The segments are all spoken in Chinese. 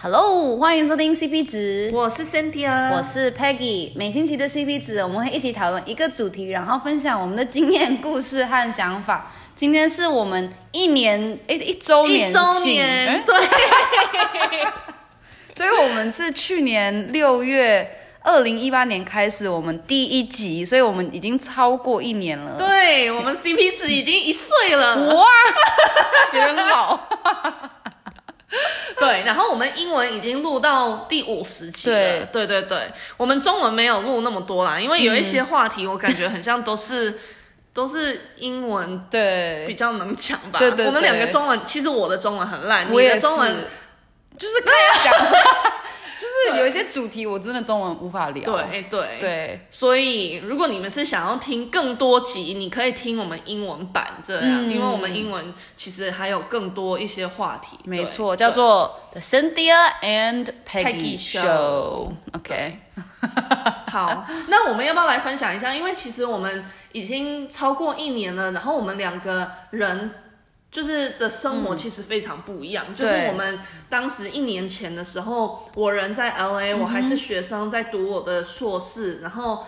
Hello，欢迎收听 CP 值，我是 Cynthia，我是 Peggy。每星期的 CP 值，我们会一起讨论一个主题，然后分享我们的经验、故事和想法。今天是我们一年诶一周年，一周年，对，所以我们是去年六月二零一八年开始我们第一集，所以我们已经超过一年了。对，我们 CP 值已经一岁了，哇，有点老。对，然后我们英文已经录到第五十集了。对，对对对，我们中文没有录那么多啦，因为有一些话题我感觉很像都是、嗯、都是英文，对，比较能讲吧。对对，对对，我们两个中文，其实我的中文很烂，你的中文就是可以讲。就是有一些主题我真的中文无法聊。对对对，所以如果你们是想要听更多集，你可以听我们英文版这样，嗯、因为我们英文其实还有更多一些话题。没错，叫做 The Cynthia and Peggy Show。OK，好，那我们要不要来分享一下？因为其实我们已经超过一年了，然后我们两个人。就是的生活其实非常不一样。嗯、就是我们当时一年前的时候，我人在 LA，我还是学生，在读我的硕士，嗯、然后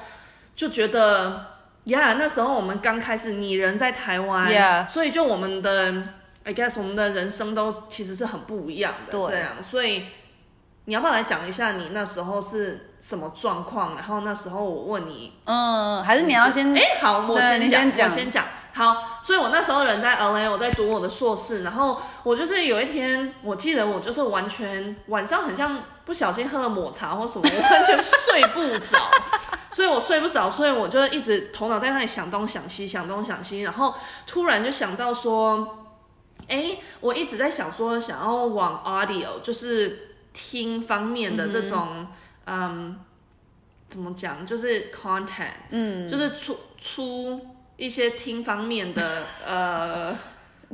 就觉得呀，yeah, 那时候我们刚开始，你人在台湾，Yeah. 所以就我们的，I guess 我们的人生都其实是很不一样的，对这样。所以你要不要来讲一下你那时候是什么状况？然后那时候我问你，嗯，还是你要先？哎，好，我先讲，我先讲。好，所以我那时候人在 LA，我在读我的硕士，然后我就是有一天，我记得我就是完全晚上很像不小心喝了抹茶或什么，我完全睡不着，所以我睡不着，所以我就一直头脑在那里想东想西，想东想西，然后突然就想到说，哎，我一直在想说想要往 audio，就是听方面的这种，嗯，嗯，怎么讲，就是 content，嗯，就是出出。一些听方面的，呃，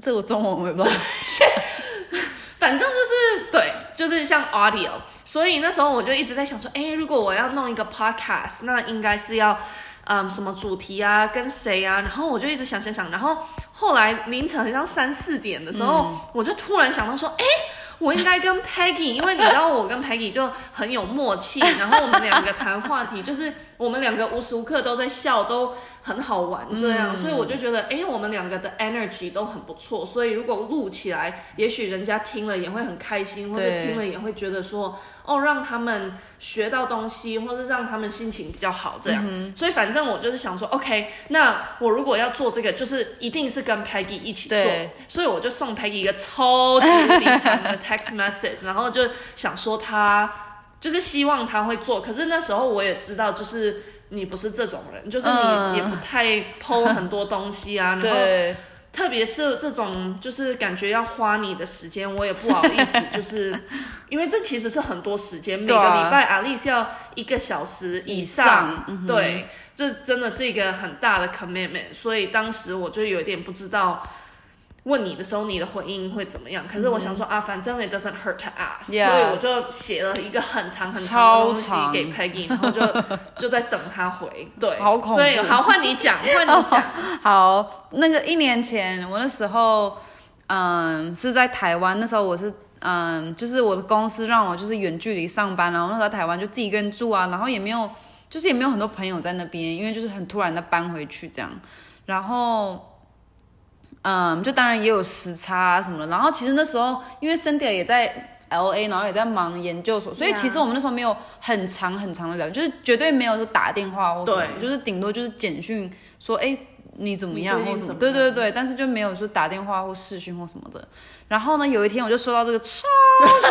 这个中文我也不知道，反正就是对，就是像 audio，所以那时候我就一直在想说，哎，如果我要弄一个 podcast，那应该是要，嗯，什么主题啊，跟谁啊？然后我就一直想想想，然后后来凌晨好像三四点的时候，嗯、我就突然想到说，哎。我应该跟 Peggy，因为你知道我跟 Peggy 就很有默契，然后我们两个谈话题，就是我们两个无时无刻都在笑，都很好玩这样，嗯、所以我就觉得，哎，我们两个的 energy 都很不错，所以如果录起来，也许人家听了也会很开心，或者听了也会觉得说。哦，让他们学到东西，或是让他们心情比较好，这样。嗯、所以反正我就是想说，OK，那我如果要做这个，就是一定是跟 Peggy 一起做。所以我就送 Peggy 一个超级长的 text message，然后就想说他就是希望他会做。可是那时候我也知道，就是你不是这种人，就是你也不太 po 很多东西啊，然后。对特别是这种，就是感觉要花你的时间，我也不好意思，就是因为这其实是很多时间，每个礼拜阿丽是要一个小时以上，以上嗯、对，这真的是一个很大的 commitment，所以当时我就有点不知道。问你的时候，你的回应会怎么样？可是我想说、嗯、啊，反正 it doesn't hurt to ask，Yeah. 所以我就写了一个很长很长的东西给 Peggy，然后就 就在等他回。对，好恐怖。所以好，换你讲，换你讲。好，那个一年前我那时候，嗯，是在台湾。那时候我是，嗯，就是我的公司让我就是远距离上班，然后那时候在台湾就自己一个人住啊，然后也没有，就是也没有很多朋友在那边，因为就是很突然的搬回去这样，然后。嗯，就当然也有时差啊什么的。然后其实那时候，因为 Cindy 也在 LA，然后也在忙研究所，所以其实我们那时候没有很长很长的聊，就是绝对没有说打电话或什么，就是顶多就是简讯说，哎，你怎么样或什么。对对对，但是就没有说打电话或视讯或什么的。然后呢，有一天我就收到这个超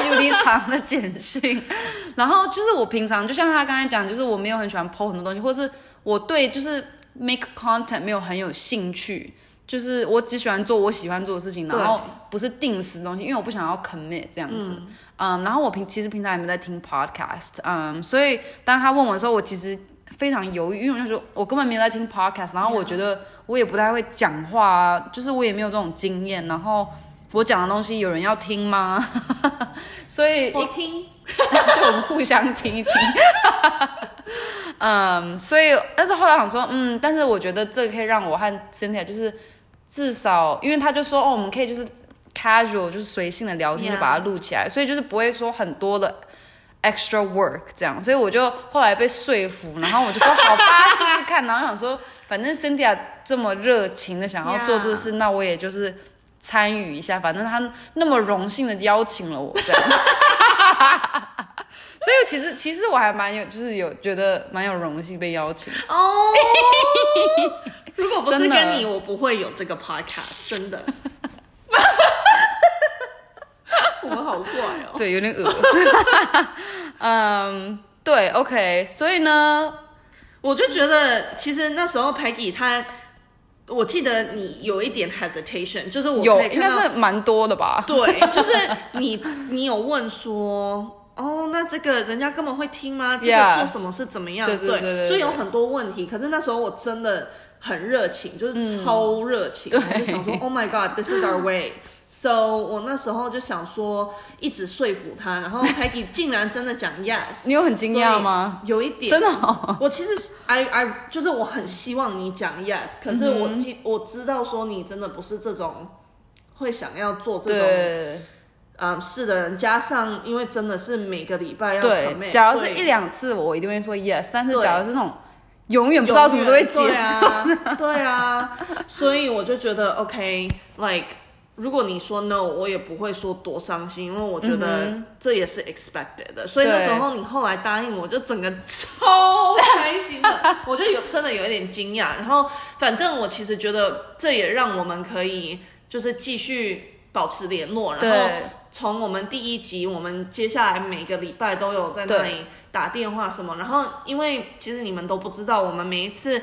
级无敌长的简讯，然后就是我平常就像他刚才讲，就是我没有很喜欢 po 很多东西，或是我对就是 make content 没有很有兴趣。就是我只喜欢做我喜欢做的事情，然后不是定时的东西，因为我不想要 commit 这样子。嗯，嗯，然后我平其实平常也没在听 podcast，嗯，所以当他问我的时候，我其实非常犹豫，因为我就说我根本没有在听 podcast，然后我觉得我也不太会讲话，啊就是我也没有这种经验，然后我讲的东西有人要听吗？所以我听，就我们互相听一听。嗯，所以但是后来想说，嗯，但是我觉得这个可以让我和 Cynthia 就是。至少，因为他就说哦，我们可以就是 casual，就是随性的聊天，就把它录起来，所以就是不会说很多的 extra work 这样，所以我就后来被说服，然后我就说好吧，试试看，然后想说反正 Cynthia 这么热情的想要做这个事，那我也就是参与一下，反正他那么荣幸的邀请了我这样。所以其实其实我还蛮有，就是有觉得蛮有荣幸被邀请哦。Oh, 如果不是跟你，我不会有这个 podcast，真的。我们好怪哦。对，有点恶。嗯，对，OK。所以呢，我就觉得其实那时候 Peggy 她，我记得你有一点 hesitation，就是我有应该是蛮多的吧？对，就是你你有问说。哦，那这个人家根本会听吗？这个做什么是怎么样对，对，对，所以有很多问题。可是那时候我真的很热情，就是超热情，嗯、我就想说，Oh my God，this is our way。So 我那时候就想说，一直说服他，然后 Peggy 竟然真的讲 yes。你有很惊讶吗？有一点，真的、哦。我其实 I I 就是我很希望你讲 yes，可是我知、嗯、我知道说你真的不是这种会想要做这种。嗯，是的人，加上因为真的是每个礼拜要对，假如是一两次，我一定会说 yes。但是假如是那种永远不知道什么时候会结束，啊，对啊，所以我就觉得 OK，like 如果你说 no，我也不会说多伤心，因为我觉得这也是 expected 的。所以那时候你后来答应我，就整个超开心的，我就有真的有一点惊讶。然后反正我其实觉得这也让我们可以就是继续保持联络，然后。从我们第一集，我们接下来每个礼拜都有在那里打电话什么，然后因为其实你们都不知道，我们每一次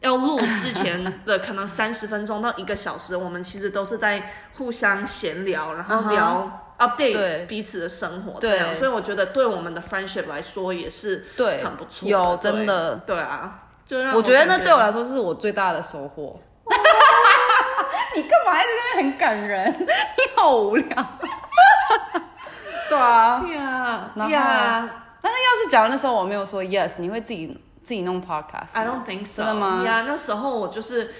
要录之前的可能三十分钟到一个小时，我们其实都是在互相闲聊，然后聊 update 彼此的生活这样，所以我觉得对我们的 friendship 来说也是对很不错，有真的对啊，就让我，我觉得那对我来说是我最大的收获。你干嘛一直在那边很感人？你好无聊。对啊，对啊，然后，但是要是假如那时候我没有说 yes，你会自己自己弄 podcast？I don't think so。真的吗？呀，那时候我就是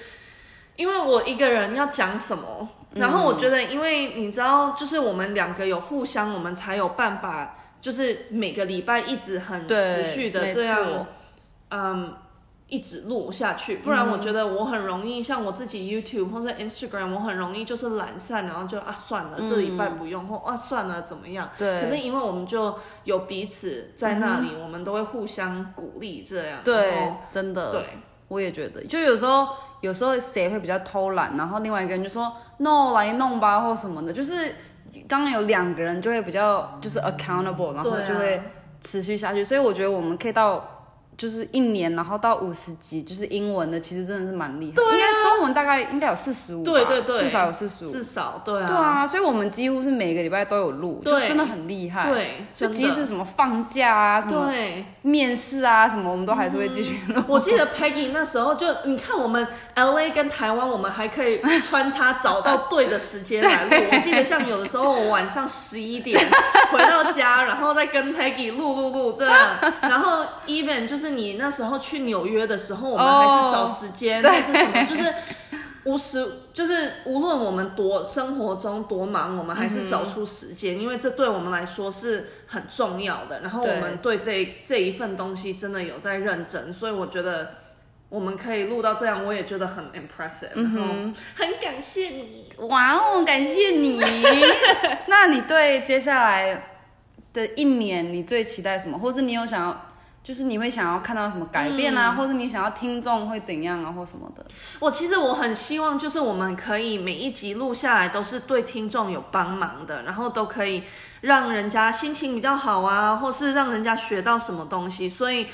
因为我一个人要讲什么，然后我觉得，因为你知道，就是我们两个有互相，我们才有办法，就是每个礼拜一直很持续的这样，嗯。一直录下去，不然我觉得我很容易，像我自己 YouTube 或者 Instagram，我很容易就是懒散，然后就啊算了，这礼拜不用，或啊算了怎么样？对。可是因为我们就有彼此在那里，我们都会互相鼓励，这样。对，真的。对，我也觉得，就有时候有时候谁会比较偷懒，然后另外一个人就说 No 来弄吧或什么的，就是刚刚有两个人就会比较就是 accountable，然后就会持续下去，所以我觉得我们可以到。就是一年，然后到五十级，就是英文的，其实真的是蛮厉害。对啊，应该中文大概应该有四十五，对对对，至少有四十五，至少对啊。对啊，所以我们几乎是每个礼拜都有录，就真的很厉害。对，就即使什么放假啊，什么面试啊，什么我们都还是会继续录。我记得 Peggy 那时候就，你看我们 LA 跟台湾，我们还可以穿插找到对的时间来录。我记得像有的时候我晚上十一点回到家，然后再跟 Peggy 录录录这样，然后 even 就是。是你那时候去纽约的时候，我们还是找时间，oh, 还是什么？就是无时，就是无论我们多生活中多忙，我们还是找出时间，嗯、因为这对我们来说是很重要的。然后我们对这这一份东西真的有在认真，所以我觉得我们可以录到这样，我也觉得很 impressive。嗯哼，很感谢你，哇哦，感谢你。那你对接下来的一年，你最期待什么？或是你有想要？就是你会想要看到什么改变啊，嗯、或是你想要听众会怎样啊，或什么的。我其实我很希望，就是我们可以每一集录下来都是对听众有帮忙的，然后都可以让人家心情比较好啊，或是让人家学到什么东西。所以，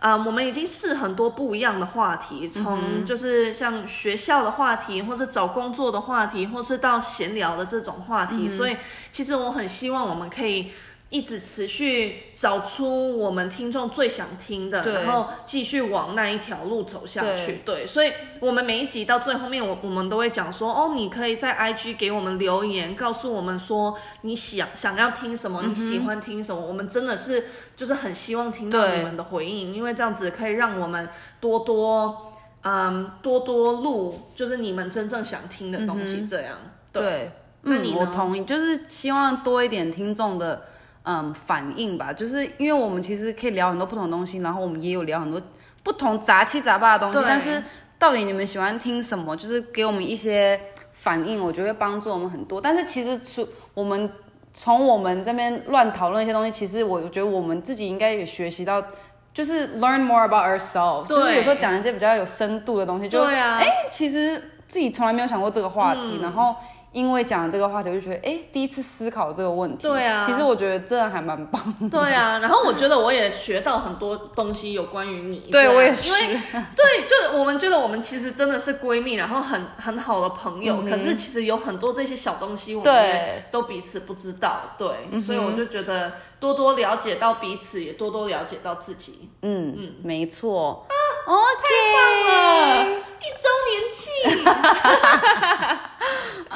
呃，我们已经试很多不一样的话题，从就是像学校的话题，或是找工作的话题，或是到闲聊的这种话题。嗯、所以，其实我很希望我们可以。一直持续找出我们听众最想听的，然后继续往那一条路走下去。对，对，所以我们每一集到最后面，我我们都会讲说，哦，你可以在 IG 给我们留言，告诉我们说你想想要听什么，你喜欢听什么。嗯、我们真的是就是很希望听到你们的回应，因为这样子可以让我们多多嗯多多录，就是你们真正想听的东西。这样，对。对那你呢？嗯，我同意，就是希望多一点听众的嗯反应吧，就是因为我们其实可以聊很多不同的东西，然后我们也有聊很多不同杂七杂八的东西，但是到底你们喜欢听什么？就是给我们一些反应，我觉得会帮助我们很多。但是其实从我们从我们这边乱讨论一些东西，其实我觉得我们自己应该也学习到。就是 learn more about ourselves，就是有时候讲一些比较有深度的东西，就哎、啊欸，其实自己从来没有想过这个话题，嗯、然后。因为讲这个话题，我就觉得哎，第一次思考这个问题。对啊，其实我觉得这样还蛮棒的。对啊，然后我觉得我也学到很多东西有关于你。对，我也是。因为对，就是我们觉得我们其实真的是闺蜜，然后很很好的朋友。嗯、可是其实有很多这些小东西，我们也都彼此不知道。对，对，所以我就觉得多多了解到彼此，也多多了解到自己。嗯嗯，没错。啊，哦，太棒了！一周年庆。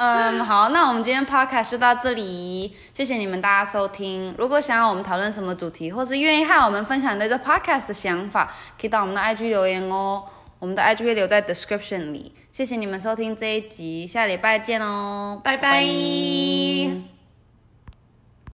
嗯，好，那我们今天 podcast 就到这里，谢谢你们大家收听。如果想要我们讨论什么主题，或是愿意和我们分享对这 podcast 的想法，可以到我们的 IG 留言哦。我们的 IG 会留在 description 里。谢谢你们收听这一集，下礼拜见哦，拜拜。